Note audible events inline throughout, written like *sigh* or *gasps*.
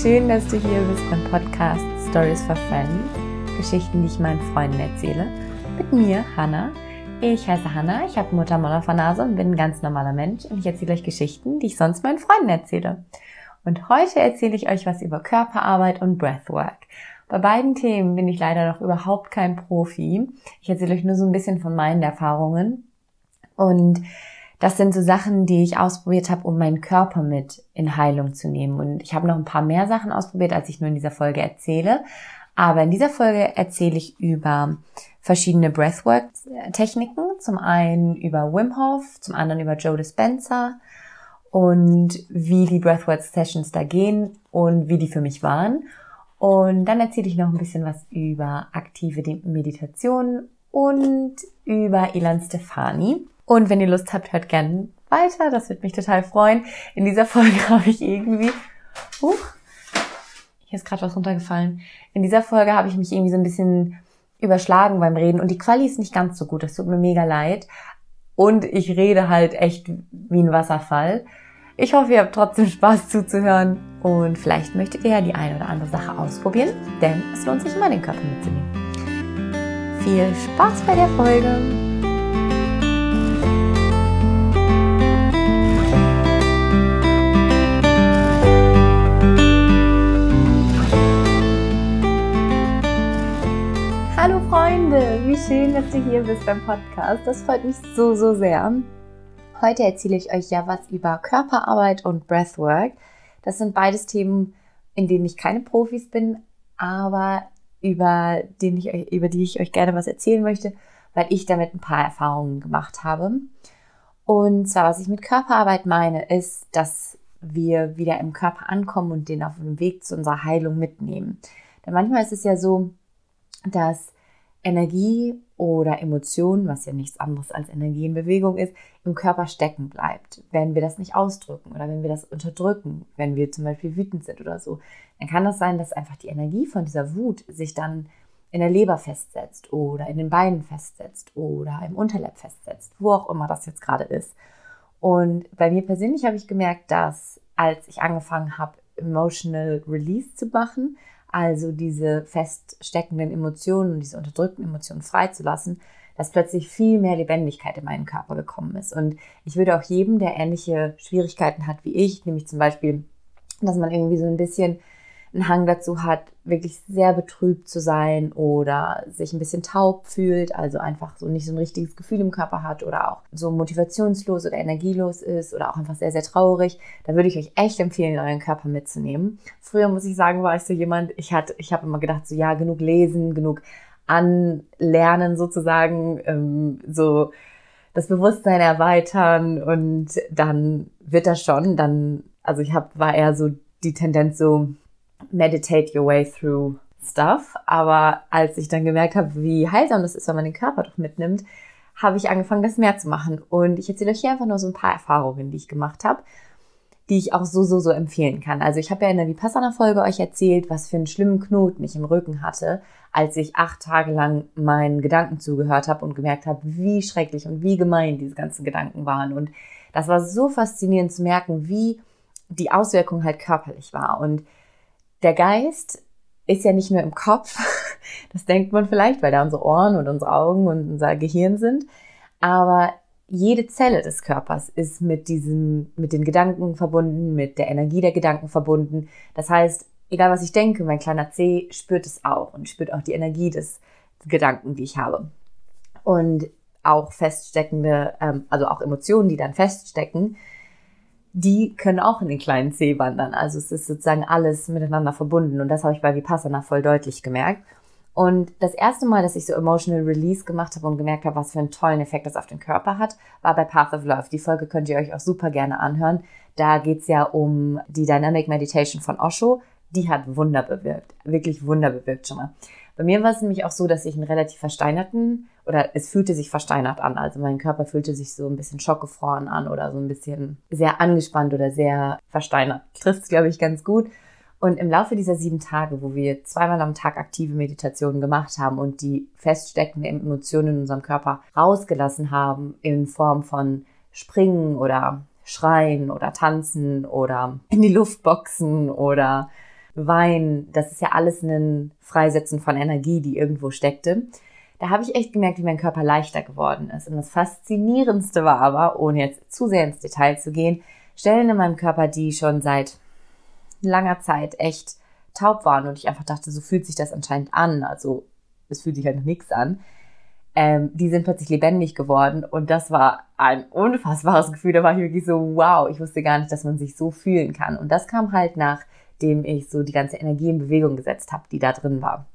Schön, dass du hier bist beim Podcast Stories for Friends. Geschichten, die ich meinen Freunden erzähle. Mit mir, Hannah. Ich heiße Hannah, ich habe Mutter Monophonase und bin ein ganz normaler Mensch und ich erzähle euch Geschichten, die ich sonst meinen Freunden erzähle. Und heute erzähle ich euch was über Körperarbeit und Breathwork. Bei beiden Themen bin ich leider noch überhaupt kein Profi. Ich erzähle euch nur so ein bisschen von meinen Erfahrungen. Und das sind so Sachen, die ich ausprobiert habe, um meinen Körper mit in Heilung zu nehmen. Und ich habe noch ein paar mehr Sachen ausprobiert, als ich nur in dieser Folge erzähle. Aber in dieser Folge erzähle ich über verschiedene Breathwork-Techniken. Zum einen über Wim Hof, zum anderen über Joe Dispenza und wie die Breathwork-Sessions da gehen und wie die für mich waren. Und dann erzähle ich noch ein bisschen was über aktive Meditation und über Ilan Stefani. Und wenn ihr Lust habt, hört gerne weiter. Das wird mich total freuen. In dieser Folge *laughs* habe ich irgendwie, uh, hier ist gerade was runtergefallen. In dieser Folge habe ich mich irgendwie so ein bisschen überschlagen beim Reden und die Quali ist nicht ganz so gut. Das tut mir mega leid. Und ich rede halt echt wie ein Wasserfall. Ich hoffe, ihr habt trotzdem Spaß zuzuhören und vielleicht möchtet ihr ja die eine oder andere Sache ausprobieren, denn es lohnt sich immer, den Körper mitzunehmen. Viel Spaß bei der Folge! Wie schön, dass du hier bist beim Podcast. Das freut mich so, so sehr. Heute erzähle ich euch ja was über Körperarbeit und Breathwork. Das sind beides Themen, in denen ich keine Profis bin, aber über, den ich, über die ich euch gerne was erzählen möchte, weil ich damit ein paar Erfahrungen gemacht habe. Und zwar, was ich mit Körperarbeit meine, ist, dass wir wieder im Körper ankommen und den auf dem Weg zu unserer Heilung mitnehmen. Denn manchmal ist es ja so, dass Energie oder Emotion, was ja nichts anderes als Energie in Bewegung ist, im Körper stecken bleibt. Wenn wir das nicht ausdrücken oder wenn wir das unterdrücken, wenn wir zum Beispiel wütend sind oder so, dann kann das sein, dass einfach die Energie von dieser Wut sich dann in der Leber festsetzt oder in den Beinen festsetzt oder im Unterleib festsetzt, wo auch immer das jetzt gerade ist. Und bei mir persönlich habe ich gemerkt, dass als ich angefangen habe, Emotional Release zu machen, also diese feststeckenden Emotionen und diese unterdrückten Emotionen freizulassen, dass plötzlich viel mehr Lebendigkeit in meinen Körper gekommen ist. Und ich würde auch jedem, der ähnliche Schwierigkeiten hat wie ich, nämlich zum Beispiel, dass man irgendwie so ein bisschen einen Hang dazu hat, wirklich sehr betrübt zu sein oder sich ein bisschen taub fühlt, also einfach so nicht so ein richtiges Gefühl im Körper hat oder auch so motivationslos oder energielos ist oder auch einfach sehr, sehr traurig, da würde ich euch echt empfehlen, euren Körper mitzunehmen. Früher muss ich sagen, war ich so jemand, ich hatte, ich habe immer gedacht, so ja, genug lesen, genug anlernen sozusagen, ähm, so das Bewusstsein erweitern und dann wird das schon, dann, also ich habe, war eher so die Tendenz so, meditate your way through stuff. Aber als ich dann gemerkt habe, wie heilsam das ist, wenn man den Körper doch mitnimmt, habe ich angefangen, das mehr zu machen. Und ich erzähle euch hier einfach nur so ein paar Erfahrungen, die ich gemacht habe, die ich auch so, so, so empfehlen kann. Also ich habe ja in der Vipassana-Folge euch erzählt, was für einen schlimmen Knoten ich im Rücken hatte, als ich acht Tage lang meinen Gedanken zugehört habe und gemerkt habe, wie schrecklich und wie gemein diese ganzen Gedanken waren. Und das war so faszinierend zu merken, wie die Auswirkung halt körperlich war. Und der Geist ist ja nicht nur im Kopf, *laughs* das denkt man vielleicht, weil da unsere Ohren und unsere Augen und unser Gehirn sind, aber jede Zelle des Körpers ist mit diesem, mit den Gedanken verbunden, mit der Energie der Gedanken verbunden. Das heißt, egal was ich denke, mein kleiner C spürt es auch und spürt auch die Energie des Gedanken, die ich habe. Und auch feststeckende, ähm, also auch Emotionen, die dann feststecken, die können auch in den kleinen Zeh wandern. Also es ist sozusagen alles miteinander verbunden und das habe ich bei Vipassana voll deutlich gemerkt. Und das erste Mal, dass ich so Emotional Release gemacht habe und gemerkt habe, was für einen tollen Effekt das auf den Körper hat, war bei Path of Love. Die Folge könnt ihr euch auch super gerne anhören. Da geht's ja um die Dynamic Meditation von Osho. Die hat Wunder bewirkt. Wirklich Wunder bewirkt schon mal. Bei mir war es nämlich auch so, dass ich einen relativ versteinerten oder es fühlte sich versteinert an. Also mein Körper fühlte sich so ein bisschen schockgefroren an oder so ein bisschen sehr angespannt oder sehr versteinert. Trifft es, glaube ich, ganz gut. Und im Laufe dieser sieben Tage, wo wir zweimal am Tag aktive Meditationen gemacht haben und die feststeckenden Emotionen in unserem Körper rausgelassen haben in Form von Springen oder schreien oder tanzen oder in die Luft boxen oder weinen. Das ist ja alles ein Freisetzen von Energie, die irgendwo steckte. Da habe ich echt gemerkt, wie mein Körper leichter geworden ist. Und das Faszinierendste war aber, ohne jetzt zu sehr ins Detail zu gehen, Stellen in meinem Körper, die schon seit langer Zeit echt taub waren und ich einfach dachte, so fühlt sich das anscheinend an. Also es fühlt sich halt noch nichts an. Ähm, die sind plötzlich lebendig geworden und das war ein unfassbares Gefühl. Da war ich wirklich so, wow, ich wusste gar nicht, dass man sich so fühlen kann. Und das kam halt nachdem ich so die ganze Energie in Bewegung gesetzt habe, die da drin war.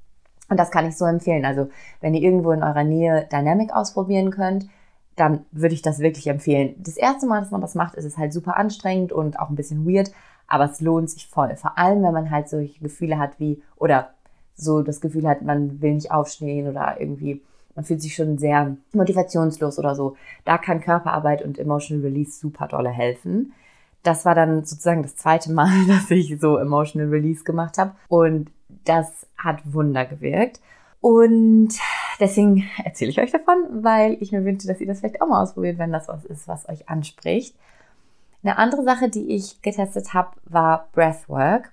Und das kann ich so empfehlen. Also wenn ihr irgendwo in eurer Nähe Dynamic ausprobieren könnt, dann würde ich das wirklich empfehlen. Das erste Mal, dass man das macht, ist es halt super anstrengend und auch ein bisschen weird, aber es lohnt sich voll. Vor allem, wenn man halt solche Gefühle hat wie, oder so das Gefühl hat, man will nicht aufstehen oder irgendwie, man fühlt sich schon sehr motivationslos oder so. Da kann Körperarbeit und Emotional Release super dolle helfen. Das war dann sozusagen das zweite Mal, *laughs* dass ich so Emotional Release gemacht habe. Und das hat Wunder gewirkt. Und deswegen erzähle ich euch davon, weil ich mir wünsche, dass ihr das vielleicht auch mal ausprobiert, wenn das was ist, was euch anspricht. Eine andere Sache, die ich getestet habe, war Breathwork.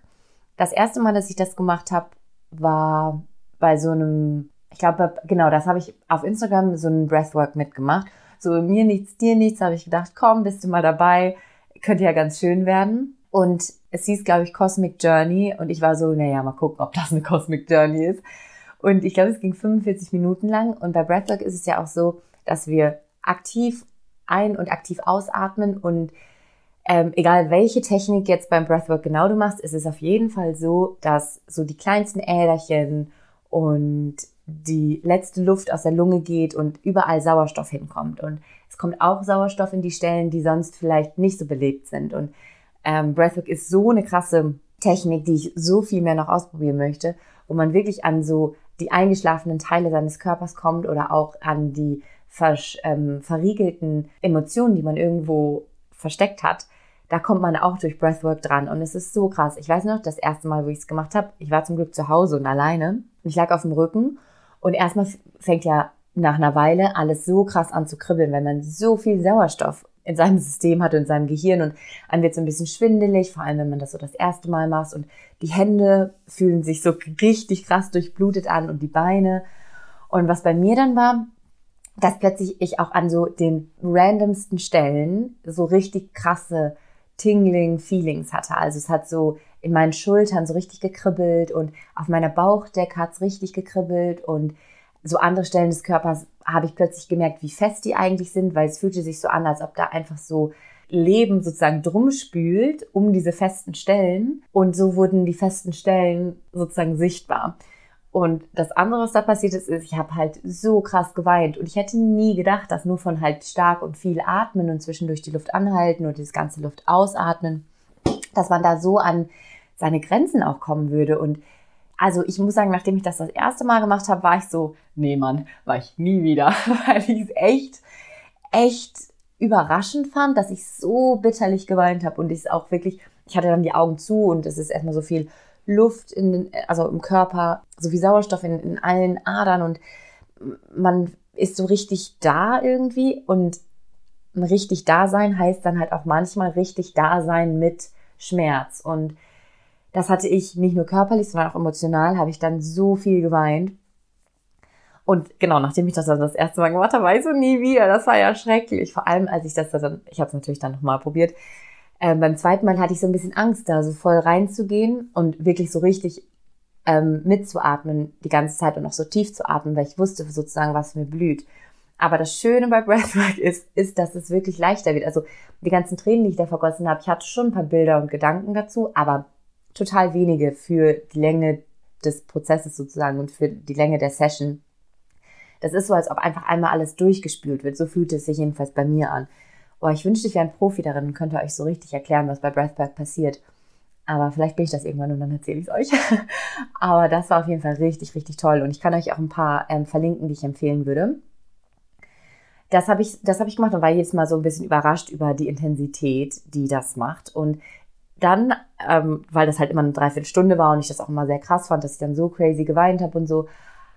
Das erste Mal, dass ich das gemacht habe, war bei so einem, ich glaube, genau, das habe ich auf Instagram so einen Breathwork mitgemacht. So mir nichts, dir nichts, habe ich gedacht, komm, bist du mal dabei, könnte ja ganz schön werden. Und es hieß, glaube ich, Cosmic Journey und ich war so, naja, mal gucken, ob das eine Cosmic Journey ist. Und ich glaube, es ging 45 Minuten lang und bei Breathwork ist es ja auch so, dass wir aktiv ein- und aktiv ausatmen und ähm, egal welche Technik jetzt beim Breathwork genau du machst, ist es auf jeden Fall so, dass so die kleinsten Äderchen und die letzte Luft aus der Lunge geht und überall Sauerstoff hinkommt. Und es kommt auch Sauerstoff in die Stellen, die sonst vielleicht nicht so belebt sind. Und ähm, Breathwork ist so eine krasse Technik, die ich so viel mehr noch ausprobieren möchte, wo man wirklich an so die eingeschlafenen Teile seines Körpers kommt oder auch an die ähm, verriegelten Emotionen, die man irgendwo versteckt hat, da kommt man auch durch Breathwork dran. Und es ist so krass. Ich weiß noch, das erste Mal, wo ich es gemacht habe, ich war zum Glück zu Hause und alleine. Ich lag auf dem Rücken und erstmal fängt ja nach einer Weile alles so krass an zu kribbeln, wenn man so viel Sauerstoff in seinem System hat und in seinem Gehirn und einem wird so ein bisschen schwindelig, vor allem wenn man das so das erste Mal macht und die Hände fühlen sich so richtig krass durchblutet an und die Beine. Und was bei mir dann war, dass plötzlich ich auch an so den randomsten Stellen so richtig krasse tingling Feelings hatte. Also es hat so in meinen Schultern so richtig gekribbelt und auf meiner Bauchdecke hat es richtig gekribbelt und so andere Stellen des Körpers habe ich plötzlich gemerkt, wie fest die eigentlich sind, weil es fühlte sich so an, als ob da einfach so Leben sozusagen drum spült um diese festen Stellen und so wurden die festen Stellen sozusagen sichtbar. Und das andere, was da passiert ist, ist, ich habe halt so krass geweint. Und ich hätte nie gedacht, dass nur von halt stark und viel atmen und zwischendurch die Luft anhalten und das ganze Luft ausatmen, dass man da so an seine Grenzen auch kommen würde. Und also ich muss sagen, nachdem ich das das erste Mal gemacht habe, war ich so, nee Mann, war ich nie wieder, *laughs* weil ich es echt, echt überraschend fand, dass ich so bitterlich geweint habe und ich es auch wirklich, ich hatte dann die Augen zu und es ist erstmal so viel Luft in den, also im Körper, so wie Sauerstoff in, in allen Adern und man ist so richtig da irgendwie und richtig da sein heißt dann halt auch manchmal richtig da sein mit Schmerz und das hatte ich nicht nur körperlich, sondern auch emotional, habe ich dann so viel geweint. Und genau, nachdem ich das dann das erste Mal gemacht habe, war ich nie wieder. Das war ja schrecklich. Vor allem, als ich das dann, ich habe es natürlich dann nochmal probiert, ähm, beim zweiten Mal hatte ich so ein bisschen Angst, da so voll reinzugehen und wirklich so richtig ähm, mitzuatmen die ganze Zeit und auch so tief zu atmen, weil ich wusste sozusagen, was mir blüht. Aber das Schöne bei *laughs* Breathwork ist, ist, dass es wirklich leichter wird. Also die ganzen Tränen, die ich da vergossen habe, ich hatte schon ein paar Bilder und Gedanken dazu, aber total wenige für die Länge des Prozesses sozusagen und für die Länge der Session. Das ist so, als ob einfach einmal alles durchgespült wird. So fühlt es sich jedenfalls bei mir an boah, ich wünschte, ich wäre ein Profi darin und könnte euch so richtig erklären, was bei Breathwork passiert. Aber vielleicht bin ich das irgendwann und dann erzähle ich es euch. *laughs* Aber das war auf jeden Fall richtig, richtig toll. Und ich kann euch auch ein paar ähm, verlinken, die ich empfehlen würde. Das habe ich, habe ich gemacht und war jedes Mal so ein bisschen überrascht über die Intensität, die das macht. Und dann, ähm, weil das halt immer eine Dreiviertelstunde war und ich das auch immer sehr krass fand, dass ich dann so crazy geweint habe und so,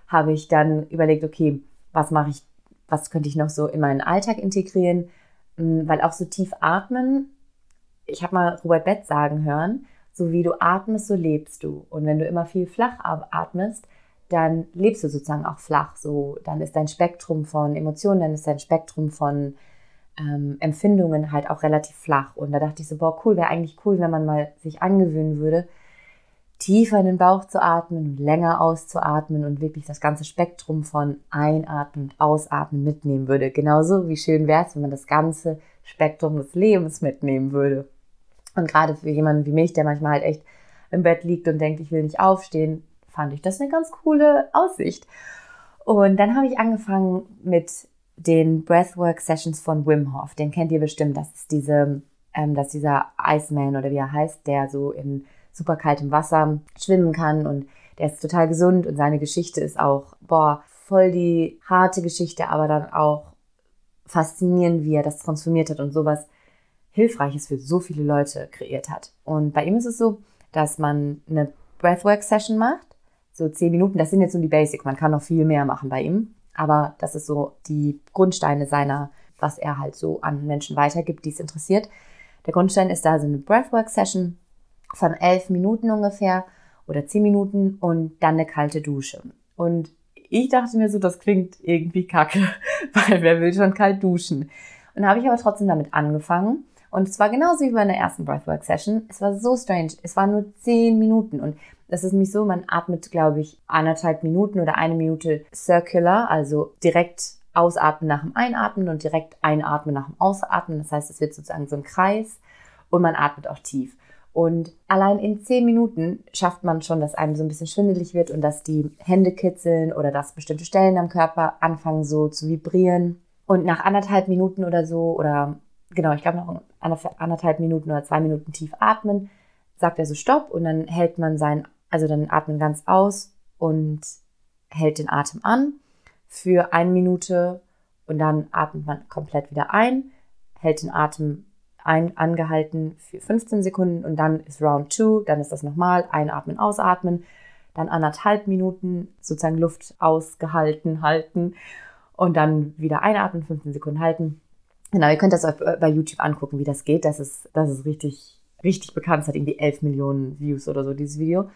habe ich dann überlegt, okay, was mache ich, was könnte ich noch so in meinen Alltag integrieren? Mm, weil auch so tief atmen ich habe mal Robert Betz sagen hören, so wie du atmest, so lebst du. Und wenn du immer viel flach atmest, dann lebst du sozusagen auch flach. So, dann ist dein Spektrum von Emotionen, dann ist dein Spektrum von ähm, Empfindungen halt auch relativ flach. Und da dachte ich so, boah, cool, wäre eigentlich cool, wenn man mal sich angewöhnen würde, tiefer in den Bauch zu atmen und länger auszuatmen und wirklich das ganze Spektrum von Einatmen und Ausatmen mitnehmen würde. Genauso wie schön wäre es, wenn man das ganze Spektrum des Lebens mitnehmen würde. Und gerade für jemanden wie mich, der manchmal halt echt im Bett liegt und denkt, ich will nicht aufstehen, fand ich das eine ganz coole Aussicht. Und dann habe ich angefangen mit den Breathwork Sessions von Wim Hof. Den kennt ihr bestimmt. Das ist diese, ähm, das ist dieser Iceman oder wie er heißt, der so in super kaltem Wasser schwimmen kann und der ist total gesund und seine Geschichte ist auch, boah, voll die harte Geschichte, aber dann auch faszinierend, wie er das transformiert hat und sowas Hilfreiches für so viele Leute kreiert hat. Und bei ihm ist es so, dass man eine Breathwork-Session macht, so zehn Minuten, das sind jetzt nur die Basics, man kann noch viel mehr machen bei ihm, aber das ist so die Grundsteine seiner, was er halt so an Menschen weitergibt, die es interessiert. Der Grundstein ist da so eine Breathwork-Session, von elf Minuten ungefähr oder zehn Minuten und dann eine kalte Dusche. Und ich dachte mir so, das klingt irgendwie kacke, *laughs* weil wer will schon kalt duschen? Und habe ich aber trotzdem damit angefangen. Und es war genauso wie bei der ersten Breathwork-Session. Es war so strange. Es waren nur zehn Minuten. Und das ist nämlich so, man atmet, glaube ich, anderthalb Minuten oder eine Minute circular, also direkt ausatmen nach dem Einatmen und direkt einatmen nach dem Ausatmen. Das heißt, es wird sozusagen so ein Kreis und man atmet auch tief. Und allein in zehn Minuten schafft man schon, dass einem so ein bisschen schwindelig wird und dass die Hände kitzeln oder dass bestimmte Stellen am Körper anfangen so zu vibrieren. Und nach anderthalb Minuten oder so, oder genau, ich glaube noch anderthalb Minuten oder zwei Minuten tief atmen, sagt er so Stopp und dann hält man sein, also dann atmen ganz aus und hält den Atem an für eine Minute und dann atmet man komplett wieder ein, hält den Atem ein, angehalten für 15 Sekunden und dann ist Round 2, dann ist das nochmal, einatmen, ausatmen, dann anderthalb Minuten sozusagen Luft ausgehalten, halten und dann wieder einatmen, 15 Sekunden halten. Genau, ihr könnt das bei YouTube angucken, wie das geht. Das ist, das ist richtig, richtig bekannt. Es hat irgendwie 11 Millionen Views oder so, dieses Video.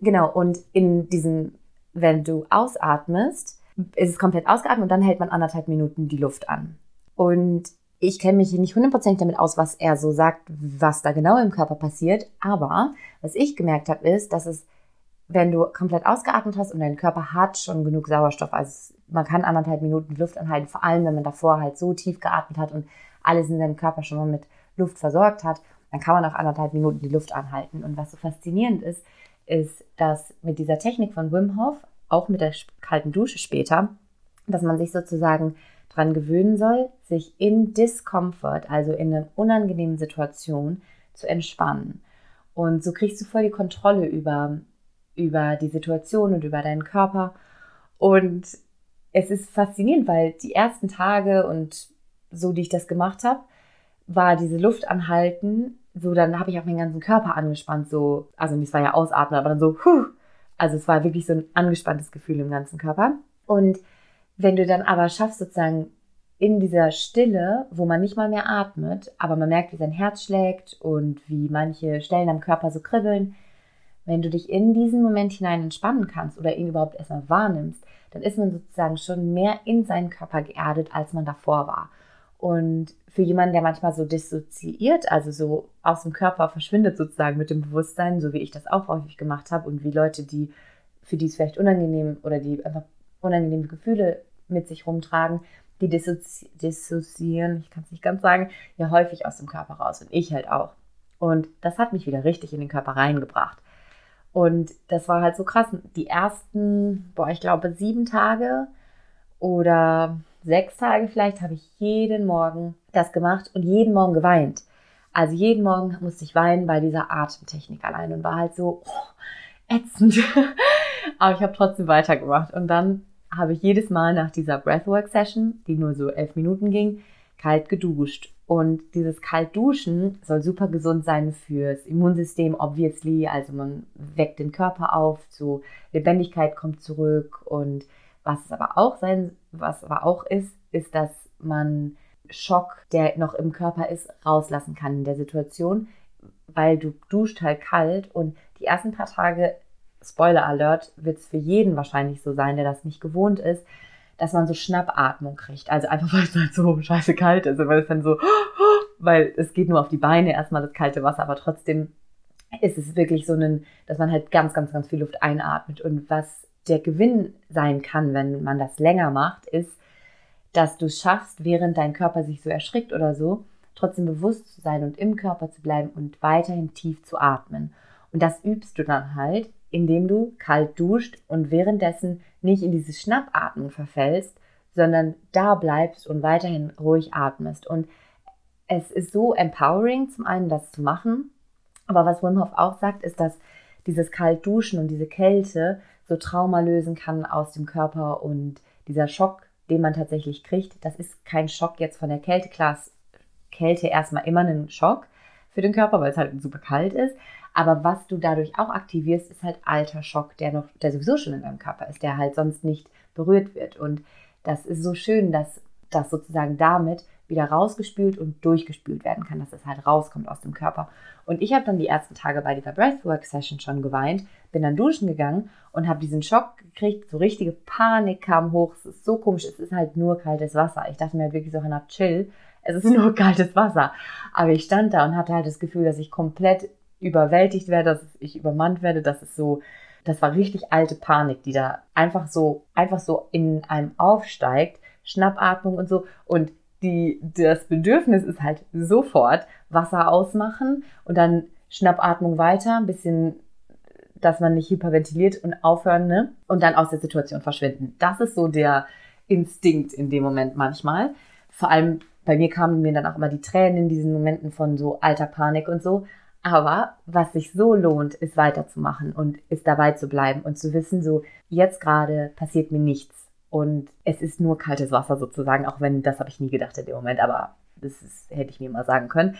Genau, und in diesem, wenn du ausatmest, ist es komplett ausgeatmet und dann hält man anderthalb Minuten die Luft an. Und ich kenne mich nicht hundertprozentig damit aus, was er so sagt, was da genau im Körper passiert. Aber was ich gemerkt habe, ist, dass es, wenn du komplett ausgeatmet hast und dein Körper hat schon genug Sauerstoff, also man kann anderthalb Minuten Luft anhalten, vor allem wenn man davor halt so tief geatmet hat und alles in seinem Körper schon mal mit Luft versorgt hat, dann kann man auch anderthalb Minuten die Luft anhalten. Und was so faszinierend ist, ist, dass mit dieser Technik von Wim Hof, auch mit der kalten Dusche später, dass man sich sozusagen dran gewöhnen soll, sich in Discomfort, also in einer unangenehmen Situation, zu entspannen. Und so kriegst du voll die Kontrolle über, über die Situation und über deinen Körper. Und es ist faszinierend, weil die ersten Tage und so, die ich das gemacht habe, war diese Luft anhalten. So, dann habe ich auch meinen ganzen Körper angespannt. So, also es war ja ausatmen, aber dann so, huh. Also es war wirklich so ein angespanntes Gefühl im ganzen Körper. Und wenn du dann aber schaffst, sozusagen in dieser Stille, wo man nicht mal mehr atmet, aber man merkt, wie sein Herz schlägt und wie manche Stellen am Körper so kribbeln, wenn du dich in diesen Moment hinein entspannen kannst oder ihn überhaupt erstmal wahrnimmst, dann ist man sozusagen schon mehr in seinen Körper geerdet, als man davor war. Und für jemanden, der manchmal so dissoziiert, also so aus dem Körper verschwindet sozusagen mit dem Bewusstsein, so wie ich das auch häufig gemacht habe und wie Leute, die für die es vielleicht unangenehm oder die einfach unangenehme Gefühle mit sich rumtragen, die dissozi dissoziieren, ich kann es nicht ganz sagen, ja häufig aus dem Körper raus und ich halt auch. Und das hat mich wieder richtig in den Körper reingebracht. Und das war halt so krass. Die ersten, boah, ich glaube sieben Tage oder sechs Tage vielleicht habe ich jeden Morgen das gemacht und jeden Morgen geweint. Also jeden Morgen musste ich weinen bei dieser Atemtechnik allein und war halt so oh, ätzend. *laughs* Aber ich habe trotzdem weitergemacht. Und dann habe ich jedes Mal nach dieser Breathwork-Session, die nur so elf Minuten ging, kalt geduscht. Und dieses Kaltduschen soll super gesund sein fürs Immunsystem, obviously. Also man weckt den Körper auf, so Lebendigkeit kommt zurück. Und was es aber auch sein, was aber auch ist, ist, dass man Schock, der noch im Körper ist, rauslassen kann in der Situation, weil du duscht halt kalt und die ersten paar Tage, Spoiler Alert, wird es für jeden wahrscheinlich so sein, der das nicht gewohnt ist, dass man so Schnappatmung kriegt. Also einfach, *laughs* weil es halt so scheiße kalt ist, weil es dann so, *gasps* weil es geht nur auf die Beine erstmal das kalte Wasser, aber trotzdem ist es wirklich so ein, dass man halt ganz, ganz, ganz viel Luft einatmet. Und was der Gewinn sein kann, wenn man das länger macht, ist, dass du schaffst, während dein Körper sich so erschrickt oder so, trotzdem bewusst zu sein und im Körper zu bleiben und weiterhin tief zu atmen. Und das übst du dann halt, indem du kalt duscht und währenddessen nicht in diese Schnappatmung verfällst, sondern da bleibst und weiterhin ruhig atmest. Und es ist so empowering, zum einen das zu machen, aber was Wim Hof auch sagt, ist, dass dieses Kaltduschen und diese Kälte so Trauma lösen kann aus dem Körper und dieser Schock, den man tatsächlich kriegt, das ist kein Schock jetzt von der Kälte. Klar, ist Kälte erstmal immer ein Schock für den Körper, weil es halt super kalt ist. Aber was du dadurch auch aktivierst, ist halt alter Schock, der noch, der sowieso schon in deinem Körper ist, der halt sonst nicht berührt wird. Und das ist so schön, dass das sozusagen damit wieder rausgespült und durchgespült werden kann, dass es halt rauskommt aus dem Körper. Und ich habe dann die ersten Tage bei dieser Breathwork-Session schon geweint, bin dann duschen gegangen und habe diesen Schock gekriegt, so richtige Panik kam hoch, es ist so komisch, es ist halt nur kaltes Wasser. Ich dachte mir halt wirklich so, Hannah, chill, es ist *laughs* nur kaltes Wasser. Aber ich stand da und hatte halt das Gefühl, dass ich komplett überwältigt werde, dass ich übermannt werde, dass es so, das war richtig alte Panik, die da einfach so, einfach so in einem aufsteigt, Schnappatmung und so. Und die, das Bedürfnis ist halt sofort Wasser ausmachen und dann Schnappatmung weiter, ein bisschen, dass man nicht hyperventiliert und aufhören, ne? Und dann aus der Situation verschwinden. Das ist so der Instinkt in dem Moment manchmal. Vor allem bei mir kamen mir dann auch immer die Tränen in diesen Momenten von so alter Panik und so. Aber was sich so lohnt, ist weiterzumachen und ist dabei zu bleiben und zu wissen, so jetzt gerade passiert mir nichts und es ist nur kaltes Wasser sozusagen, auch wenn das habe ich nie gedacht in dem Moment, aber das ist, hätte ich mir mal sagen können.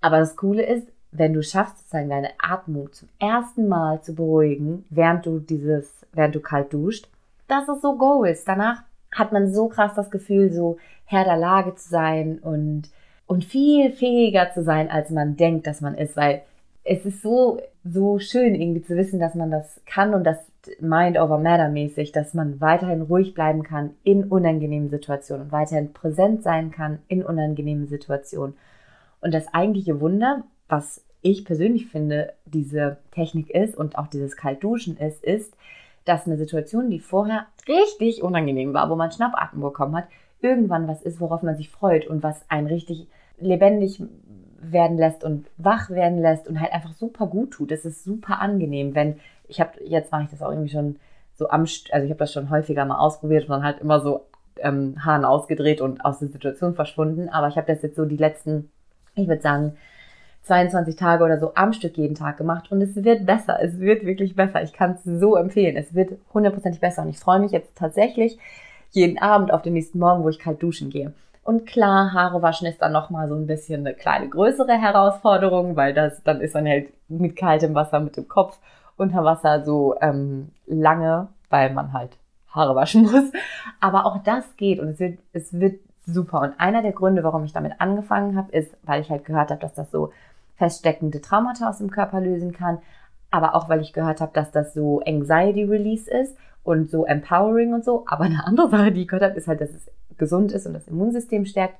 Aber das Coole ist, wenn du schaffst, sozusagen deine Atmung zum ersten Mal zu beruhigen, während du dieses, während du kalt duscht, dass es so go ist. Danach hat man so krass das Gefühl, so Herr der Lage zu sein und, und viel fähiger zu sein, als man denkt, dass man ist, weil es ist so, so schön irgendwie zu wissen, dass man das kann und das Mind over Matter mäßig, dass man weiterhin ruhig bleiben kann in unangenehmen Situationen und weiterhin präsent sein kann in unangenehmen Situationen. Und das eigentliche Wunder, was ich persönlich finde, diese Technik ist und auch dieses Kaltduschen ist, ist, dass eine Situation, die vorher richtig unangenehm war, wo man Schnappatmen bekommen hat, irgendwann was ist, worauf man sich freut und was einen richtig lebendig werden lässt und wach werden lässt und halt einfach super gut tut. Es ist super angenehm, wenn ich habe jetzt mache ich das auch irgendwie schon so am, also ich habe das schon häufiger mal ausprobiert und dann halt immer so ähm, Haaren ausgedreht und aus der Situation verschwunden. Aber ich habe das jetzt so die letzten, ich würde sagen, 22 Tage oder so am Stück jeden Tag gemacht und es wird besser. Es wird wirklich besser. Ich kann es so empfehlen. Es wird hundertprozentig besser und ich freue mich jetzt tatsächlich jeden Abend auf den nächsten Morgen, wo ich kalt duschen gehe. Und klar, Haare waschen ist dann nochmal so ein bisschen eine kleine größere Herausforderung, weil das, dann ist man halt mit kaltem Wasser mit dem Kopf unter Wasser so ähm, lange, weil man halt Haare waschen *laughs* muss. Aber auch das geht und es wird, es wird super. Und einer der Gründe, warum ich damit angefangen habe, ist, weil ich halt gehört habe, dass das so feststeckende Traumata aus dem Körper lösen kann. Aber auch, weil ich gehört habe, dass das so Anxiety Release ist und so empowering und so. Aber eine andere Sache, die ich gehört habe, ist halt, dass es gesund ist und das Immunsystem stärkt.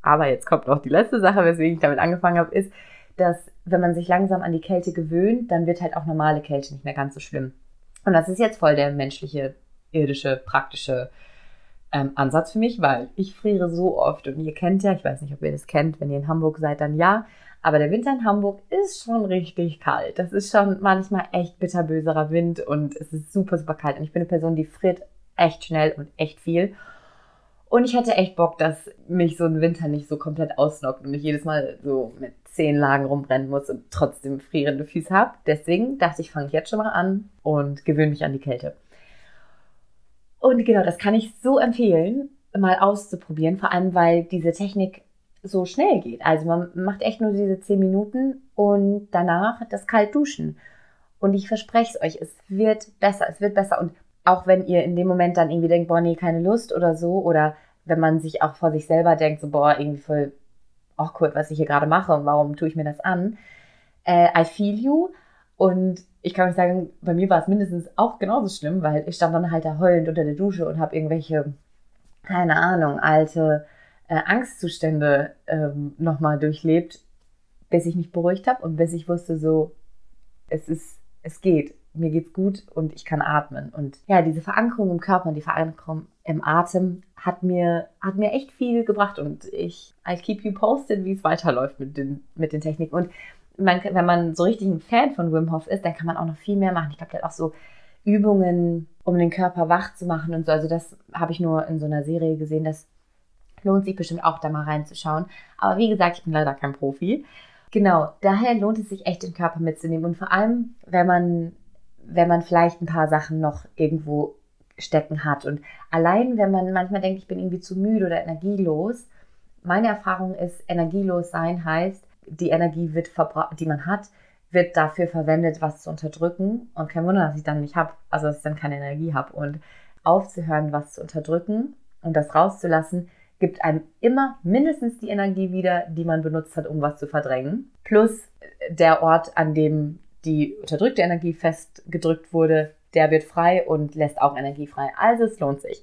Aber jetzt kommt noch die letzte Sache, weswegen ich damit angefangen habe, ist, dass wenn man sich langsam an die Kälte gewöhnt, dann wird halt auch normale Kälte nicht mehr ganz so schlimm. Und das ist jetzt voll der menschliche, irdische, praktische ähm, Ansatz für mich, weil ich friere so oft und ihr kennt ja, ich weiß nicht, ob ihr das kennt, wenn ihr in Hamburg seid, dann ja, aber der Winter in Hamburg ist schon richtig kalt. Das ist schon manchmal echt bitterböserer Wind und es ist super, super kalt. Und ich bin eine Person, die friert echt schnell und echt viel. Und ich hatte echt Bock, dass mich so ein Winter nicht so komplett ausnockt und ich jedes Mal so mit zehn Lagen rumrennen muss und trotzdem frierende Füße habe. Deswegen dachte ich, fange ich jetzt schon mal an und gewöhne mich an die Kälte. Und genau, das kann ich so empfehlen, mal auszuprobieren, vor allem weil diese Technik so schnell geht. Also man macht echt nur diese 10 Minuten und danach das kalt duschen. Und ich verspreche es euch, es wird besser, es wird besser. Und auch wenn ihr in dem Moment dann irgendwie denkt, boah, nee, keine Lust oder so, oder wenn man sich auch vor sich selber denkt, so, boah, irgendwie voll awkward, was ich hier gerade mache und warum tue ich mir das an. Äh, I feel you. Und ich kann euch sagen, bei mir war es mindestens auch genauso schlimm, weil ich stand dann halt da heulend unter der Dusche und habe irgendwelche, keine Ahnung, alte äh, Angstzustände ähm, nochmal durchlebt, bis ich mich beruhigt habe und bis ich wusste, so, es ist, es geht, mir geht's gut und ich kann atmen. Und ja, diese Verankerung im Körper und die Verankerung im Atem hat mir, hat mir echt viel gebracht und ich, I keep you posted, wie es weiterläuft mit den, mit den Techniken. Und man, wenn man so richtig ein Fan von Wim Hof ist, dann kann man auch noch viel mehr machen. Ich glaube, der hat auch so Übungen, um den Körper wach zu machen und so. Also das habe ich nur in so einer Serie gesehen. Das lohnt sich bestimmt auch da mal reinzuschauen. Aber wie gesagt, ich bin leider kein Profi. Genau, daher lohnt es sich echt, den Körper mitzunehmen. Und vor allem, wenn man, wenn man vielleicht ein paar Sachen noch irgendwo stecken hat. Und allein, wenn man manchmal denkt, ich bin irgendwie zu müde oder energielos, meine Erfahrung ist, energielos sein heißt, die Energie wird die man hat, wird dafür verwendet, was zu unterdrücken. Und kein Wunder, dass ich dann nicht habe, also dass ich dann keine Energie habe. Und aufzuhören, was zu unterdrücken und das rauszulassen, gibt einem immer mindestens die Energie wieder, die man benutzt hat, um was zu verdrängen. Plus der Ort, an dem die unterdrückte Energie festgedrückt wurde, der wird frei und lässt auch Energie frei. Also es lohnt sich.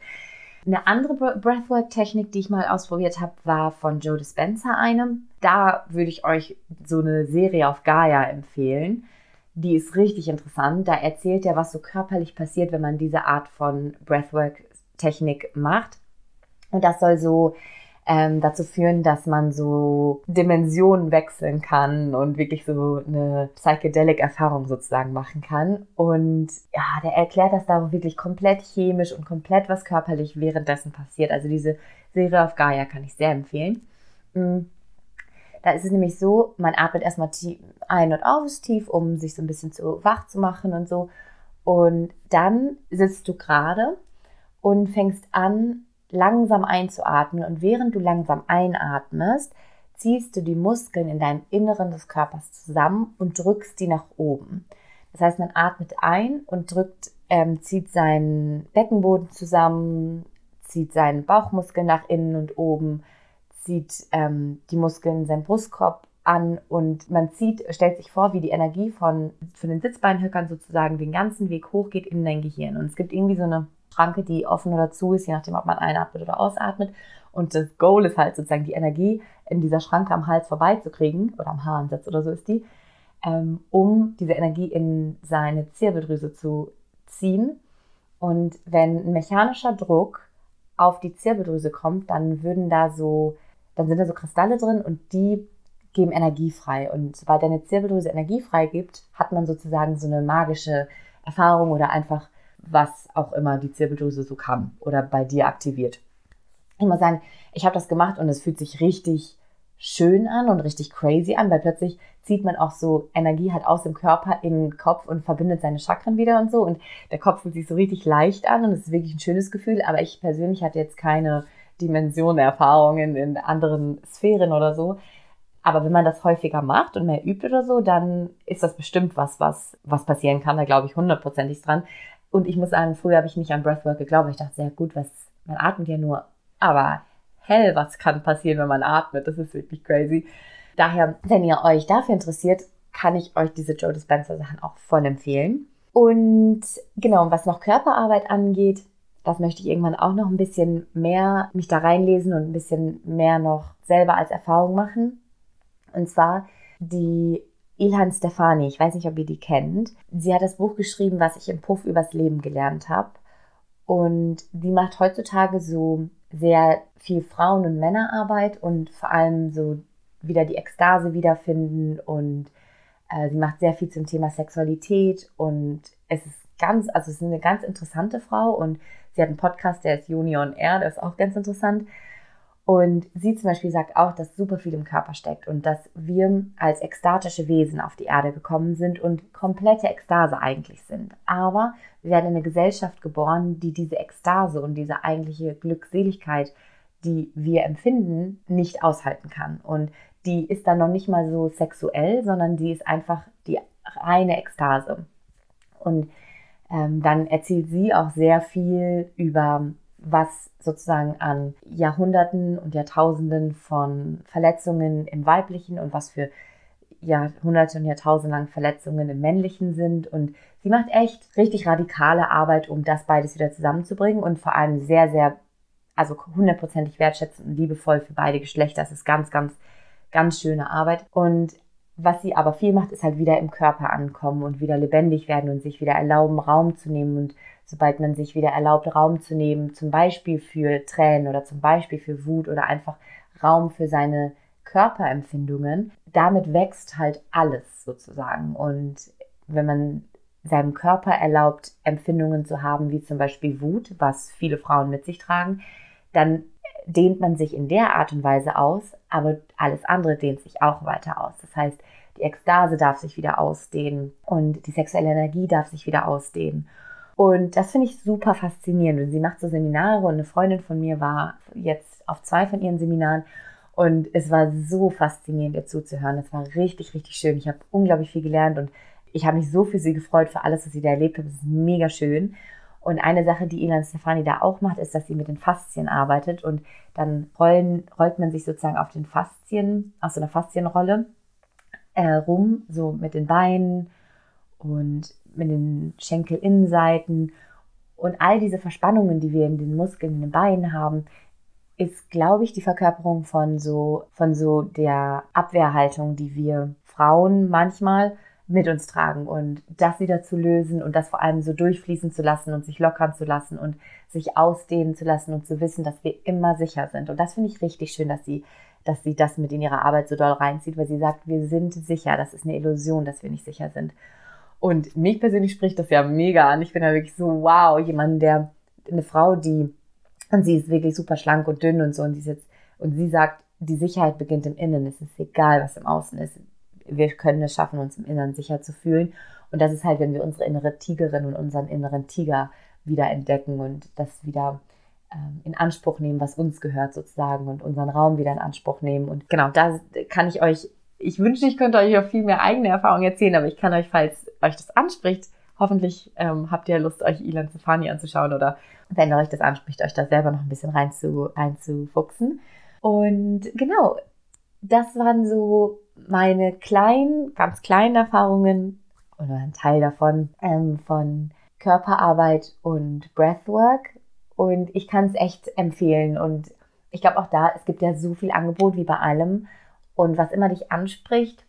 Eine andere Breathwork-Technik, die ich mal ausprobiert habe, war von Joe Dispenza eine. Da würde ich euch so eine Serie auf Gaia empfehlen. Die ist richtig interessant. Da erzählt er, was so körperlich passiert, wenn man diese Art von Breathwork-Technik macht. Und das soll so ähm, dazu führen, dass man so Dimensionen wechseln kann und wirklich so eine Psychedelic-Erfahrung sozusagen machen kann. Und ja, der erklärt das da wirklich komplett chemisch und komplett was körperlich währenddessen passiert. Also diese Serie auf Gaia kann ich sehr empfehlen. Mm. Da ist es nämlich so, man atmet erstmal ein und aus, tief, um sich so ein bisschen zu wach zu machen und so. Und dann sitzt du gerade und fängst an, langsam einzuatmen und während du langsam einatmest, ziehst du die Muskeln in deinem Inneren des Körpers zusammen und drückst die nach oben. Das heißt, man atmet ein und drückt, ähm, zieht seinen Beckenboden zusammen, zieht seinen Bauchmuskel nach innen und oben, zieht ähm, die Muskeln in seinem Brustkorb an und man zieht, stellt sich vor, wie die Energie von, von den Sitzbeinhöckern sozusagen den ganzen Weg hochgeht in dein Gehirn. Und es gibt irgendwie so eine Schranke, die offen oder zu ist, je nachdem, ob man einatmet oder ausatmet. Und das Goal ist halt sozusagen die Energie in dieser Schranke am Hals vorbeizukriegen oder am Haaransatz oder so ist die, ähm, um diese Energie in seine Zirbeldrüse zu ziehen. Und wenn ein mechanischer Druck auf die Zirbeldrüse kommt, dann würden da so, dann sind da so Kristalle drin und die geben Energie frei. Und sobald deine Zirbeldrüse Energie frei gibt, hat man sozusagen so eine magische Erfahrung oder einfach was auch immer die Zirbeldrüse so kann oder bei dir aktiviert. Ich muss sagen, ich habe das gemacht und es fühlt sich richtig schön an und richtig crazy an, weil plötzlich zieht man auch so Energie halt aus dem Körper in den Kopf und verbindet seine Chakren wieder und so und der Kopf fühlt sich so richtig leicht an und es ist wirklich ein schönes Gefühl, aber ich persönlich hatte jetzt keine Dimensionen, Erfahrungen in anderen Sphären oder so. Aber wenn man das häufiger macht und mehr übt oder so, dann ist das bestimmt was, was, was passieren kann. Da glaube ich hundertprozentig dran. Und ich muss sagen, früher habe ich nicht an Breathwork geglaubt. Ich dachte, sehr gut, was, man atmet ja nur. Aber hell, was kann passieren, wenn man atmet? Das ist wirklich crazy. Daher, wenn ihr euch dafür interessiert, kann ich euch diese Joe Dispenza Sachen auch voll empfehlen. Und genau, was noch Körperarbeit angeht, das möchte ich irgendwann auch noch ein bisschen mehr mich da reinlesen und ein bisschen mehr noch selber als Erfahrung machen. Und zwar die Ilhan Stefani, ich weiß nicht, ob ihr die kennt. Sie hat das Buch geschrieben, was ich im Puff übers Leben gelernt habe. Und die macht heutzutage so sehr viel Frauen- und Männerarbeit und vor allem so wieder die Ekstase wiederfinden und äh, sie macht sehr viel zum Thema Sexualität und es ist ganz, also es ist eine ganz interessante Frau und sie hat einen Podcast, der ist Juni on Air, der ist auch ganz interessant. Und sie zum Beispiel sagt auch, dass super viel im Körper steckt und dass wir als ekstatische Wesen auf die Erde gekommen sind und komplette Ekstase eigentlich sind. Aber wir werden in eine Gesellschaft geboren, die diese Ekstase und diese eigentliche Glückseligkeit, die wir empfinden, nicht aushalten kann. Und die ist dann noch nicht mal so sexuell, sondern die ist einfach die reine Ekstase. Und ähm, dann erzählt sie auch sehr viel über was sozusagen an Jahrhunderten und Jahrtausenden von Verletzungen im Weiblichen und was für Jahrhunderte und Jahrtausende lang Verletzungen im Männlichen sind. Und sie macht echt richtig radikale Arbeit, um das beides wieder zusammenzubringen und vor allem sehr, sehr, also hundertprozentig wertschätzend und liebevoll für beide Geschlechter. Das ist ganz, ganz, ganz schöne Arbeit. Und was sie aber viel macht, ist halt wieder im Körper ankommen und wieder lebendig werden und sich wieder erlauben, Raum zu nehmen. Und sobald man sich wieder erlaubt, Raum zu nehmen, zum Beispiel für Tränen oder zum Beispiel für Wut oder einfach Raum für seine Körperempfindungen, damit wächst halt alles sozusagen. Und wenn man seinem Körper erlaubt, Empfindungen zu haben, wie zum Beispiel Wut, was viele Frauen mit sich tragen, dann dehnt man sich in der Art und Weise aus, aber alles andere dehnt sich auch weiter aus. Das heißt, die Ekstase darf sich wieder ausdehnen und die sexuelle Energie darf sich wieder ausdehnen. Und das finde ich super faszinierend. Und sie macht so Seminare und eine Freundin von mir war jetzt auf zwei von ihren Seminaren und es war so faszinierend, ihr zuzuhören. Es war richtig, richtig schön. Ich habe unglaublich viel gelernt und ich habe mich so für sie gefreut, für alles, was sie da erlebt hat. Es ist mega schön. Und eine Sache, die Ilan Stefani da auch macht, ist, dass sie mit den Faszien arbeitet und dann rollen, rollt man sich sozusagen auf den Faszien, aus so einer Faszienrolle äh, rum, so mit den Beinen und mit den Schenkelinnenseiten und all diese Verspannungen, die wir in den Muskeln, in den Beinen haben, ist, glaube ich, die Verkörperung von so, von so der Abwehrhaltung, die wir Frauen manchmal mit uns tragen und das wieder zu lösen und das vor allem so durchfließen zu lassen und sich lockern zu lassen und sich ausdehnen zu lassen und zu wissen, dass wir immer sicher sind. Und das finde ich richtig schön, dass sie, dass sie das mit in ihre Arbeit so doll reinzieht, weil sie sagt, wir sind sicher. Das ist eine Illusion, dass wir nicht sicher sind. Und mich persönlich spricht das ja mega an. Ich bin ja wirklich so, wow, jemand, der, eine Frau, die, und sie ist wirklich super schlank und dünn und so, und sie ist jetzt, und sie sagt, die Sicherheit beginnt im Innen. Es ist egal, was im Außen ist wir können es schaffen, uns im Inneren sicher zu fühlen. Und das ist halt, wenn wir unsere innere Tigerin und unseren inneren Tiger wieder entdecken und das wieder ähm, in Anspruch nehmen, was uns gehört sozusagen und unseren Raum wieder in Anspruch nehmen. Und genau, da kann ich euch, ich wünsche, ich könnte euch auch viel mehr eigene Erfahrungen erzählen, aber ich kann euch, falls euch das anspricht, hoffentlich ähm, habt ihr Lust, euch Ilan Stefani anzuschauen oder wenn euch das anspricht, euch da selber noch ein bisschen rein zu, reinzufuchsen. Und genau, das waren so meine kleinen, ganz kleinen Erfahrungen oder ein Teil davon ähm, von Körperarbeit und Breathwork. Und ich kann es echt empfehlen. Und ich glaube auch da, es gibt ja so viel Angebot wie bei allem. Und was immer dich anspricht,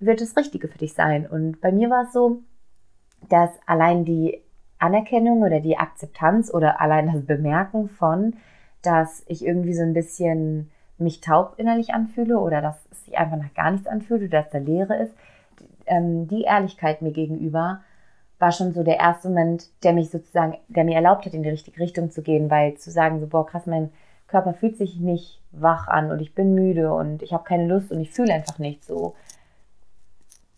wird das Richtige für dich sein. Und bei mir war es so, dass allein die Anerkennung oder die Akzeptanz oder allein das Bemerken von, dass ich irgendwie so ein bisschen mich taub innerlich anfühle oder dass es sich einfach nach gar nichts anfühlt oder dass da Leere ist, ähm, die Ehrlichkeit mir gegenüber war schon so der erste Moment, der mich sozusagen, der mir erlaubt hat, in die richtige Richtung zu gehen, weil zu sagen, so, boah, krass, mein Körper fühlt sich nicht wach an und ich bin müde und ich habe keine Lust und ich fühle einfach nicht so.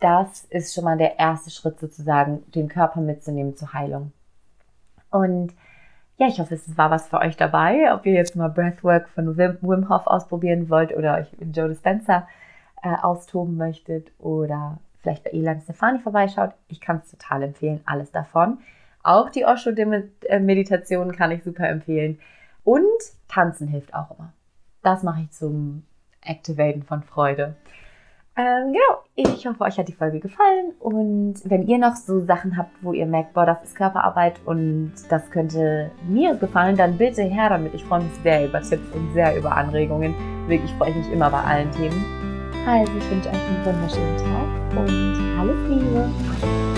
Das ist schon mal der erste Schritt sozusagen, den Körper mitzunehmen zur Heilung. Und ja, ich hoffe, es war was für euch dabei. Ob ihr jetzt mal Breathwork von Wim Hof ausprobieren wollt oder euch in Joe Dispenza äh, austoben möchtet oder vielleicht bei Elan Stefani vorbeischaut. Ich kann es total empfehlen, alles davon. Auch die Osho-Meditation kann ich super empfehlen. Und tanzen hilft auch immer. Das mache ich zum Activaten von Freude. Ähm, genau, ich hoffe, euch hat die Folge gefallen und wenn ihr noch so Sachen habt, wo ihr merkt, boah, das ist Körperarbeit und das könnte mir gefallen, dann bitte her damit. Ich freue mich sehr über Tipps und sehr über Anregungen. Wirklich freue ich mich immer bei allen Themen. Also, ich wünsche euch einen wunderschönen Tag und alles Liebe.